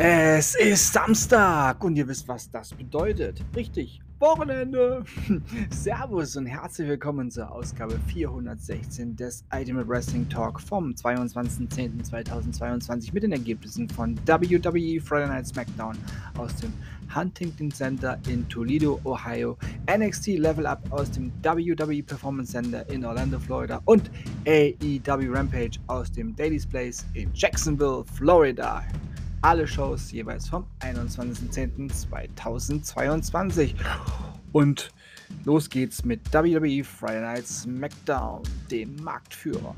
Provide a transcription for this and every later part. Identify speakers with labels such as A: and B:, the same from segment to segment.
A: Es ist Samstag und ihr wisst, was das bedeutet. Richtig, Wochenende. Servus und herzlich willkommen zur Ausgabe 416 des Ultimate Wrestling Talk vom 22.10.2022 mit den Ergebnissen von WWE Friday Night SmackDown aus dem Huntington Center in Toledo, Ohio, NXT Level Up aus dem WWE Performance Center in Orlando, Florida und AEW Rampage aus dem Daily's Place in Jacksonville, Florida alle Shows jeweils vom 21.10.2022. Und los geht's mit WWE Friday Night SmackDown, dem Marktführer.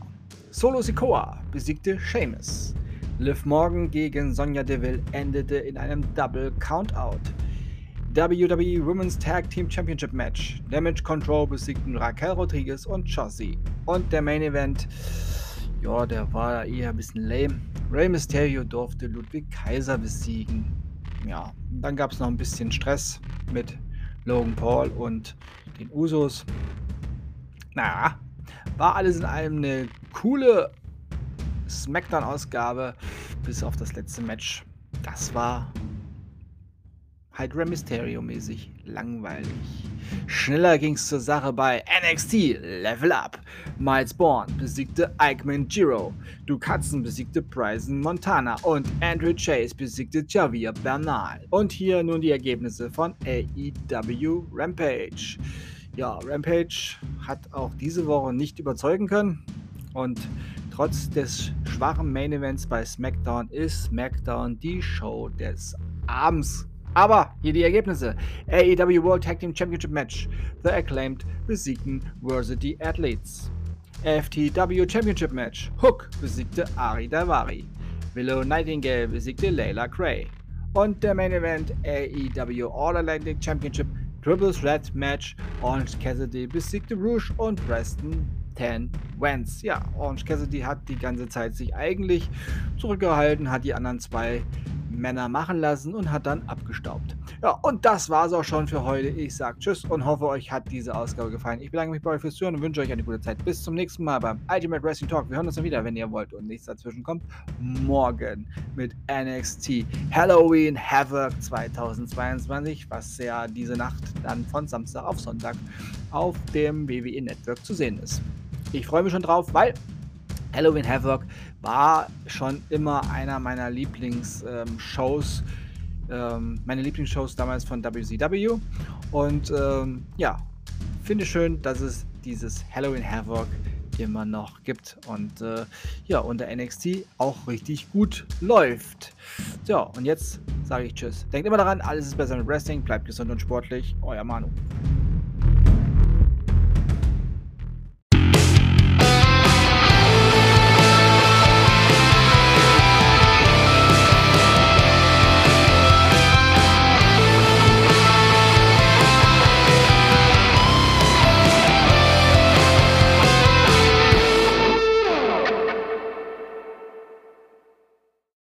A: Solo Sikoa besiegte Sheamus. Liv Morgan gegen Sonja Deville endete in einem Double Countout. WWE Women's Tag Team Championship Match. Damage Control besiegten Raquel Rodriguez und Chossi. Und der Main Event ja, der war eher ein bisschen lame. Rey Mysterio durfte Ludwig Kaiser besiegen. Ja, dann gab es noch ein bisschen Stress mit Logan Paul und den Usos. Naja, war alles in allem eine coole Smackdown-Ausgabe, bis auf das letzte Match. Das war halt Rey Mysterio-mäßig langweilig. Schneller ging's zur Sache bei NXT Level Up. Miles Bourne besiegte Ikeman Giro, Duke besiegte Bryson Montana und Andrew Chase besiegte Javier Bernal. Und hier nun die Ergebnisse von AEW Rampage. Ja, Rampage hat auch diese Woche nicht überzeugen können und trotz des schwachen Main Events bei SmackDown ist SmackDown die Show des Abends aber hier die Ergebnisse. AEW World Tag Team Championship Match. The Acclaimed besiegten Varsity Athletes. FTW Championship Match. Hook besiegte Ari Davari. Willow Nightingale besiegte Layla Cray. Und der Main Event AEW All Atlantic Championship Triple Threat Match. Orange Cassidy besiegte Rouge und Preston 10 Wentz. Ja, Orange Cassidy hat die ganze Zeit sich eigentlich zurückgehalten, hat die anderen zwei Männer machen lassen und hat dann abgestaubt. Ja, und das war's auch schon für heute. Ich sage Tschüss und hoffe, euch hat diese Ausgabe gefallen. Ich bedanke mich bei euch fürs Zuhören und wünsche euch eine gute Zeit. Bis zum nächsten Mal beim Ultimate Wrestling Talk. Wir hören uns dann wieder, wenn ihr wollt und nichts dazwischen kommt. Morgen mit NXT Halloween Havoc 2022, was ja diese Nacht dann von Samstag auf Sonntag auf dem WWE Network zu sehen ist. Ich freue mich schon drauf, weil Halloween Havoc war schon immer einer meiner Lieblingsshows, ähm, ähm, meine Lieblingsshows damals von WCW. Und ähm, ja, finde schön, dass es dieses Halloween Havoc immer noch gibt und äh, ja, unter NXT auch richtig gut läuft. So, und jetzt sage ich Tschüss. Denkt immer daran, alles ist besser mit Wrestling, bleibt gesund und sportlich. Euer Manu.